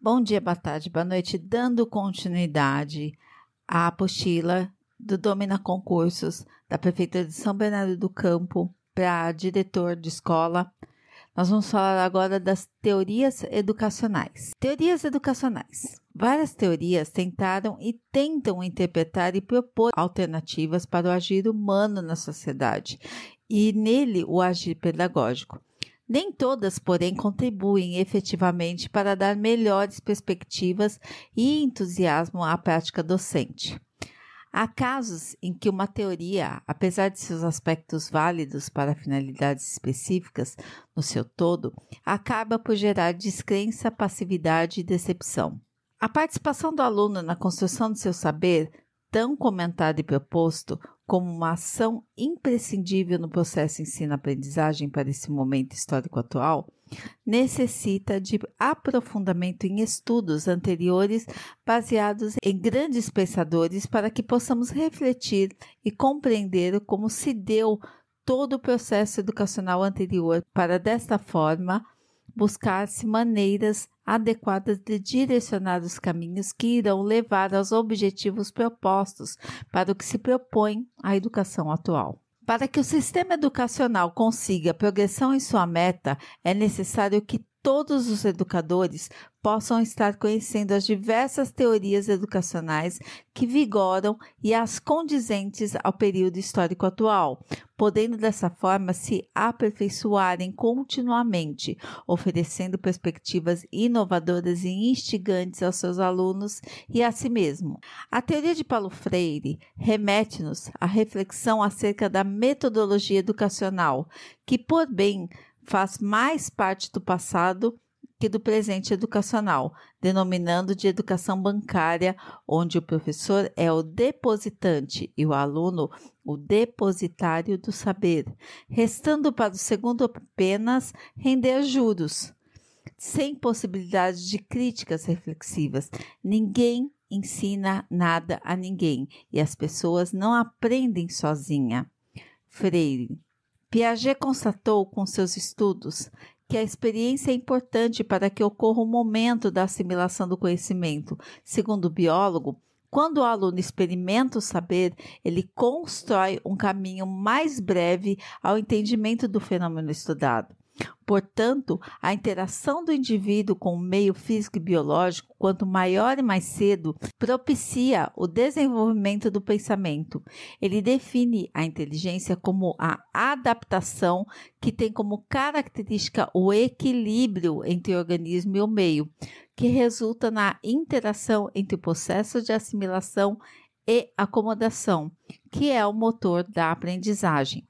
Bom dia, boa tarde, boa noite. Dando continuidade à apostila do Domina Concursos da Prefeitura de São Bernardo do Campo para diretor de escola. Nós vamos falar agora das teorias educacionais. Teorias educacionais. Várias teorias tentaram e tentam interpretar e propor alternativas para o agir humano na sociedade e nele o agir pedagógico. Nem todas, porém, contribuem efetivamente para dar melhores perspectivas e entusiasmo à prática docente. Há casos em que uma teoria, apesar de seus aspectos válidos para finalidades específicas no seu todo, acaba por gerar descrença, passividade e decepção. A participação do aluno na construção de seu saber, tão comentado e proposto, como uma ação imprescindível no processo ensino-aprendizagem para esse momento histórico atual, necessita de aprofundamento em estudos anteriores baseados em grandes pensadores para que possamos refletir e compreender como se deu todo o processo educacional anterior para desta forma buscar-se maneiras adequadas de direcionar os caminhos que irão levar aos objetivos propostos para o que se propõe a educação atual. Para que o sistema educacional consiga progressão em sua meta, é necessário que todos os educadores possam estar conhecendo as diversas teorias educacionais que vigoram e as condizentes ao período histórico atual, podendo dessa forma se aperfeiçoarem continuamente, oferecendo perspectivas inovadoras e instigantes aos seus alunos e a si mesmo. A teoria de Paulo Freire remete-nos à reflexão acerca da metodologia educacional, que, por bem, faz mais parte do passado que do presente educacional, denominando de educação bancária, onde o professor é o depositante e o aluno o depositário do saber, restando para o segundo apenas render juros, sem possibilidade de críticas reflexivas. Ninguém ensina nada a ninguém e as pessoas não aprendem sozinha. Freire Piaget constatou com seus estudos que a experiência é importante para que ocorra o um momento da assimilação do conhecimento. Segundo o biólogo, quando o aluno experimenta o saber, ele constrói um caminho mais breve ao entendimento do fenômeno estudado. Portanto, a interação do indivíduo com o meio físico e biológico, quanto maior e mais cedo, propicia o desenvolvimento do pensamento. Ele define a inteligência como a adaptação que tem como característica o equilíbrio entre o organismo e o meio, que resulta na interação entre o processo de assimilação e acomodação, que é o motor da aprendizagem.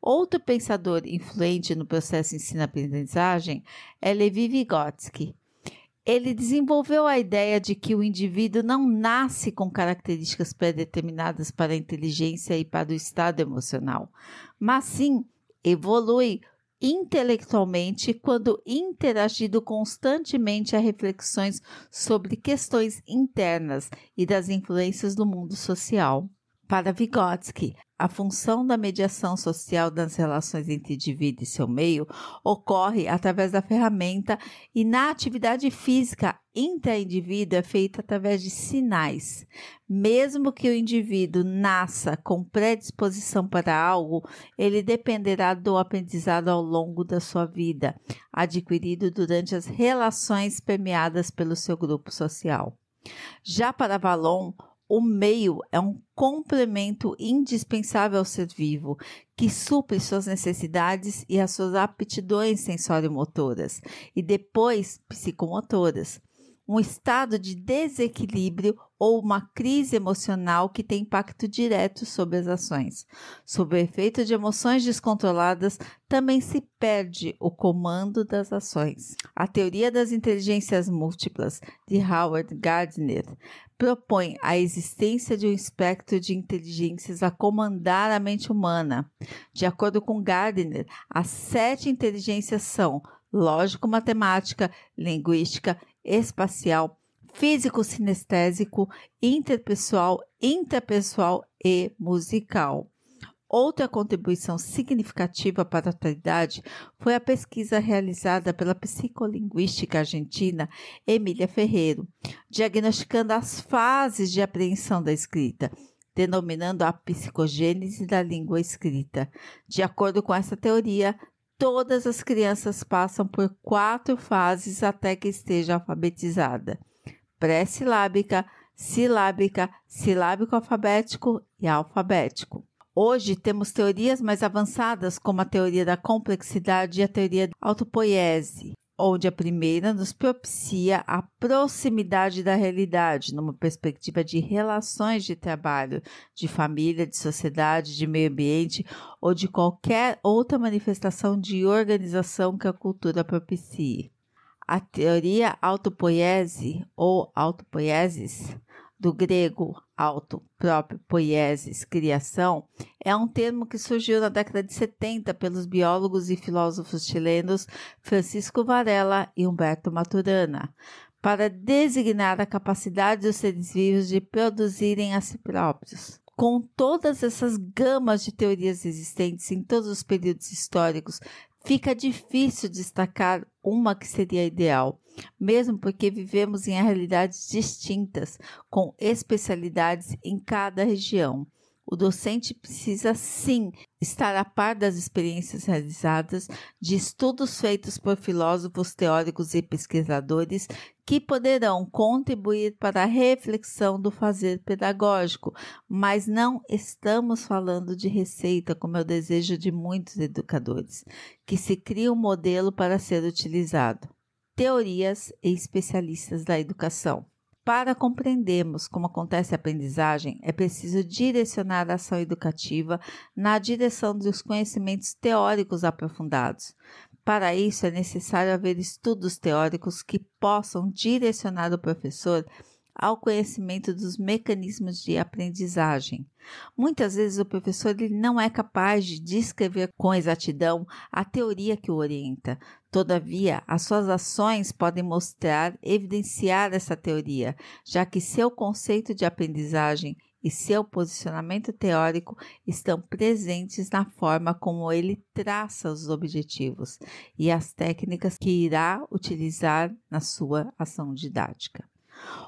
Outro pensador influente no processo ensino-aprendizagem é Levi Vygotsky. Ele desenvolveu a ideia de que o indivíduo não nasce com características pré-determinadas para a inteligência e para o estado emocional, mas sim evolui intelectualmente quando interagido constantemente a reflexões sobre questões internas e das influências do mundo social. Para Vygotsky, a função da mediação social das relações entre indivíduo e seu meio ocorre através da ferramenta e na atividade física intra-indivíduo é feita através de sinais. Mesmo que o indivíduo nasça com predisposição para algo, ele dependerá do aprendizado ao longo da sua vida, adquirido durante as relações permeadas pelo seu grupo social. Já para Valon, o meio é um complemento indispensável ao ser vivo, que supre suas necessidades e as suas aptidões sensório-motoras e depois psicomotoras um estado de desequilíbrio ou uma crise emocional que tem impacto direto sobre as ações. Sob o efeito de emoções descontroladas, também se perde o comando das ações. A teoria das inteligências múltiplas, de Howard Gardner, propõe a existência de um espectro de inteligências a comandar a mente humana. De acordo com Gardner, as sete inteligências são lógico-matemática, linguística, espacial, físico-sinestésico, interpessoal, interpessoal e musical. Outra contribuição significativa para a atualidade foi a pesquisa realizada pela psicolinguística argentina Emília Ferreiro, diagnosticando as fases de apreensão da escrita, denominando a psicogênese da língua escrita. De acordo com essa teoria, todas as crianças passam por quatro fases até que esteja alfabetizada: pré-silábica, silábica, silábico alfabético e alfabético. Hoje temos teorias mais avançadas, como a teoria da complexidade e a teoria da autopoiese, onde a primeira nos propicia a proximidade da realidade, numa perspectiva de relações de trabalho, de família, de sociedade, de meio ambiente ou de qualquer outra manifestação de organização que a cultura propicie. A teoria autopoiese ou autopoiesis do grego auto, próprio, poiesis, criação, é um termo que surgiu na década de 70 pelos biólogos e filósofos chilenos Francisco Varela e Humberto Maturana, para designar a capacidade dos seres vivos de produzirem a si próprios. Com todas essas gamas de teorias existentes em todos os períodos históricos, fica difícil destacar uma que seria ideal, mesmo porque vivemos em realidades distintas, com especialidades em cada região. O docente precisa sim estar a par das experiências realizadas, de estudos feitos por filósofos teóricos e pesquisadores que poderão contribuir para a reflexão do fazer pedagógico, mas não estamos falando de receita, como é o desejo de muitos educadores, que se cria um modelo para ser utilizado. Teorias e especialistas da educação. Para compreendermos como acontece a aprendizagem, é preciso direcionar a ação educativa na direção dos conhecimentos teóricos aprofundados. Para isso, é necessário haver estudos teóricos que possam direcionar o professor ao conhecimento dos mecanismos de aprendizagem. Muitas vezes o professor ele não é capaz de descrever com exatidão a teoria que o orienta. Todavia, as suas ações podem mostrar, evidenciar essa teoria, já que seu conceito de aprendizagem e seu posicionamento teórico estão presentes na forma como ele traça os objetivos e as técnicas que irá utilizar na sua ação didática.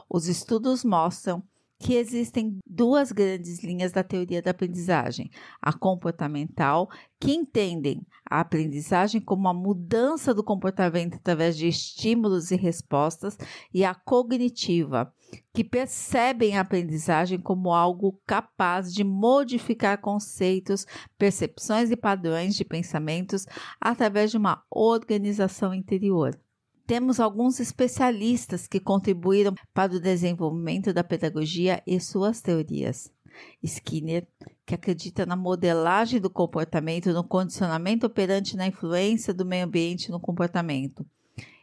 Os estudos mostram que existem duas grandes linhas da teoria da aprendizagem: a comportamental, que entendem a aprendizagem como a mudança do comportamento através de estímulos e respostas, e a cognitiva, que percebem a aprendizagem como algo capaz de modificar conceitos, percepções e padrões de pensamentos através de uma organização interior temos alguns especialistas que contribuíram para o desenvolvimento da pedagogia e suas teorias. Skinner, que acredita na modelagem do comportamento, no condicionamento operante na influência do meio ambiente no comportamento.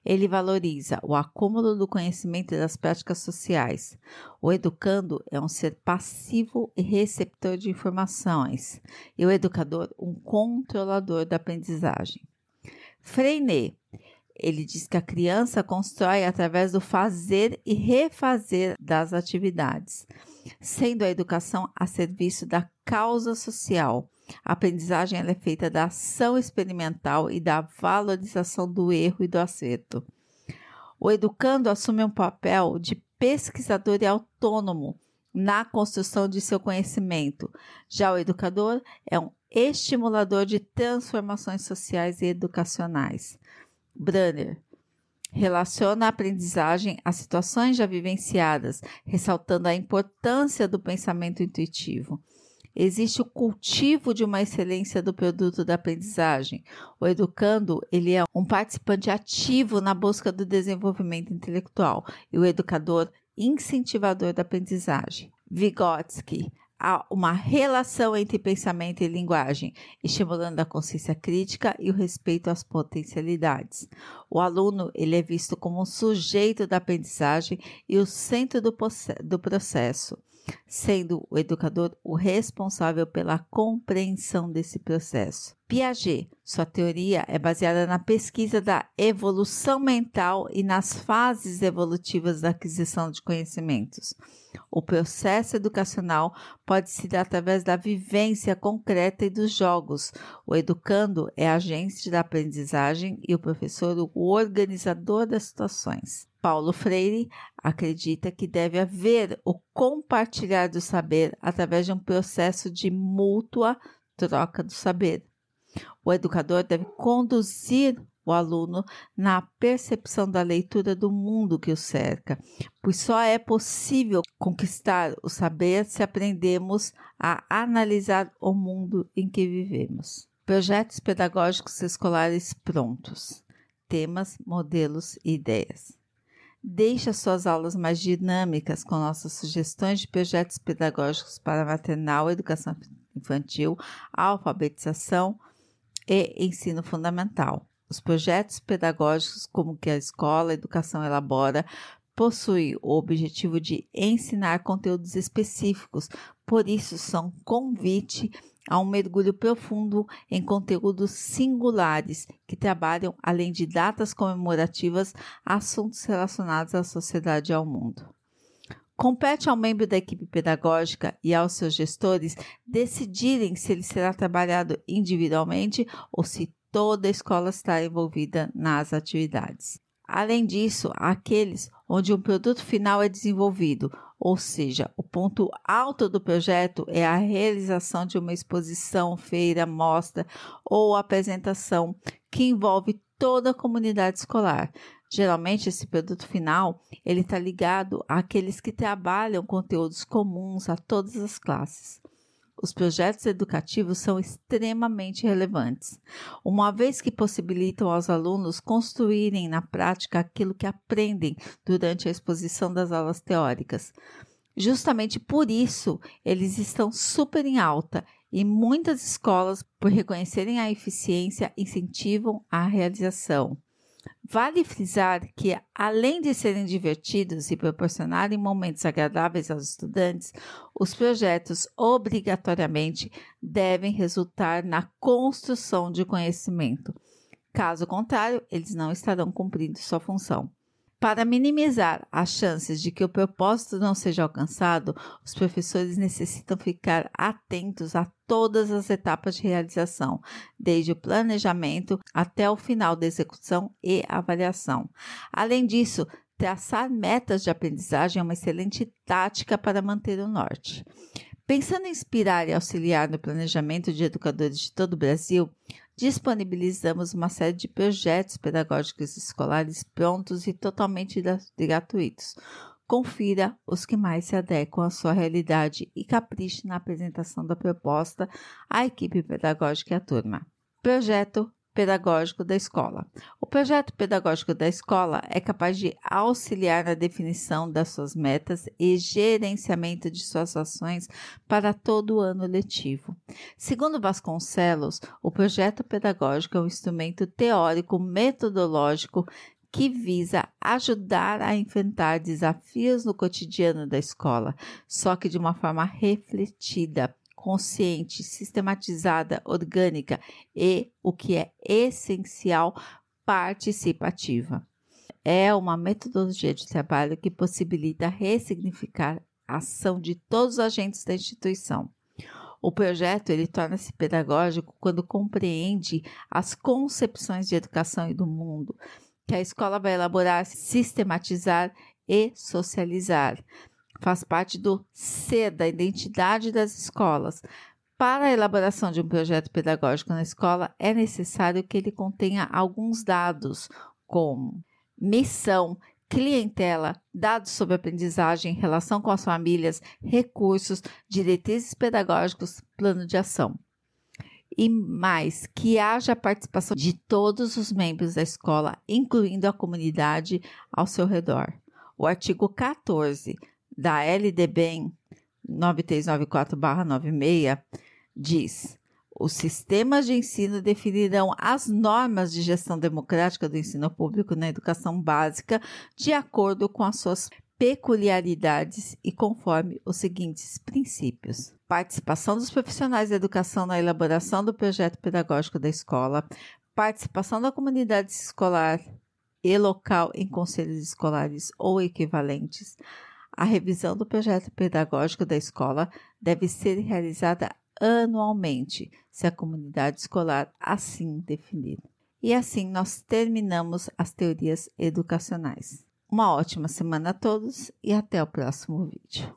Ele valoriza o acúmulo do conhecimento e das práticas sociais. O educando é um ser passivo e receptor de informações, e o educador, um controlador da aprendizagem. Freinet ele diz que a criança constrói através do fazer e refazer das atividades, sendo a educação a serviço da causa social. A aprendizagem é feita da ação experimental e da valorização do erro e do acerto. O educando assume um papel de pesquisador e autônomo na construção de seu conhecimento. Já o educador é um estimulador de transformações sociais e educacionais. Branner relaciona a aprendizagem a situações já vivenciadas, ressaltando a importância do pensamento intuitivo. Existe o cultivo de uma excelência do produto da aprendizagem. O educando, ele é um participante ativo na busca do desenvolvimento intelectual e o educador incentivador da aprendizagem. Vygotsky há uma relação entre pensamento e linguagem, estimulando a consciência crítica e o respeito às potencialidades. O aluno ele é visto como um sujeito da aprendizagem e o centro do, do processo. Sendo o educador o responsável pela compreensão desse processo. Piaget, sua teoria é baseada na pesquisa da evolução mental e nas fases evolutivas da aquisição de conhecimentos. O processo educacional pode se dar através da vivência concreta e dos jogos. O educando é agente da aprendizagem e o professor o organizador das situações. Paulo Freire acredita que deve haver o compartilhar do saber através de um processo de mútua troca do saber. O educador deve conduzir o aluno na percepção da leitura do mundo que o cerca, pois só é possível conquistar o saber se aprendemos a analisar o mundo em que vivemos. Projetos pedagógicos escolares prontos. Temas, modelos e ideias. Deixe as suas aulas mais dinâmicas com nossas sugestões de projetos pedagógicos para maternal, educação infantil, alfabetização e ensino fundamental. Os projetos pedagógicos, como que a escola a educação elabora, possuem o objetivo de ensinar conteúdos específicos, por isso são convite a um mergulho profundo em conteúdos singulares que trabalham, além de datas comemorativas, assuntos relacionados à sociedade e ao mundo. Compete ao membro da equipe pedagógica e aos seus gestores decidirem se ele será trabalhado individualmente ou se toda a escola está envolvida nas atividades. Além disso, aqueles onde um produto final é desenvolvido, ou seja, o ponto alto do projeto é a realização de uma exposição, feira, mostra ou apresentação que envolve toda a comunidade escolar. Geralmente esse produto final ele está ligado àqueles que trabalham conteúdos comuns a todas as classes. Os projetos educativos são extremamente relevantes, uma vez que possibilitam aos alunos construírem na prática aquilo que aprendem durante a exposição das aulas teóricas. Justamente por isso, eles estão super em alta e muitas escolas, por reconhecerem a eficiência, incentivam a realização. Vale frisar que, além de serem divertidos e proporcionarem momentos agradáveis aos estudantes, os projetos obrigatoriamente devem resultar na construção de conhecimento. Caso contrário, eles não estarão cumprindo sua função. Para minimizar as chances de que o propósito não seja alcançado, os professores necessitam ficar atentos a todas as etapas de realização, desde o planejamento até o final da execução e avaliação. Além disso, traçar metas de aprendizagem é uma excelente tática para manter o norte. Pensando em inspirar e auxiliar no planejamento de educadores de todo o Brasil, disponibilizamos uma série de projetos pedagógicos escolares prontos e totalmente gratuitos. Confira os que mais se adequam à sua realidade e capriche na apresentação da proposta à equipe pedagógica e à turma. Projeto pedagógico da escola. O projeto pedagógico da escola é capaz de auxiliar na definição das suas metas e gerenciamento de suas ações para todo o ano letivo. Segundo Vasconcelos, o projeto pedagógico é um instrumento teórico metodológico que visa ajudar a enfrentar desafios no cotidiano da escola, só que de uma forma refletida, consciente, sistematizada, orgânica e, o que é essencial, participativa. É uma metodologia de trabalho que possibilita ressignificar a ação de todos os agentes da instituição. O projeto ele torna-se pedagógico quando compreende as concepções de educação e do mundo que a escola vai elaborar, sistematizar e socializar, faz parte do ser, da identidade das escolas. Para a elaboração de um projeto pedagógico na escola, é necessário que ele contenha alguns dados, como missão, clientela, dados sobre aprendizagem, relação com as famílias, recursos, diretrizes pedagógicos, plano de ação. E mais, que haja participação de todos os membros da escola, incluindo a comunidade ao seu redor. O artigo 14 da LDBEM 9394-96 diz: os sistemas de ensino definirão as normas de gestão democrática do ensino público na educação básica de acordo com as suas peculiaridades e conforme os seguintes princípios: participação dos profissionais da educação na elaboração do projeto pedagógico da escola, participação da comunidade escolar e local em conselhos escolares ou equivalentes. A revisão do projeto pedagógico da escola deve ser realizada anualmente, se a comunidade escolar assim definir. E assim nós terminamos as teorias educacionais. Uma ótima semana a todos e até o próximo vídeo.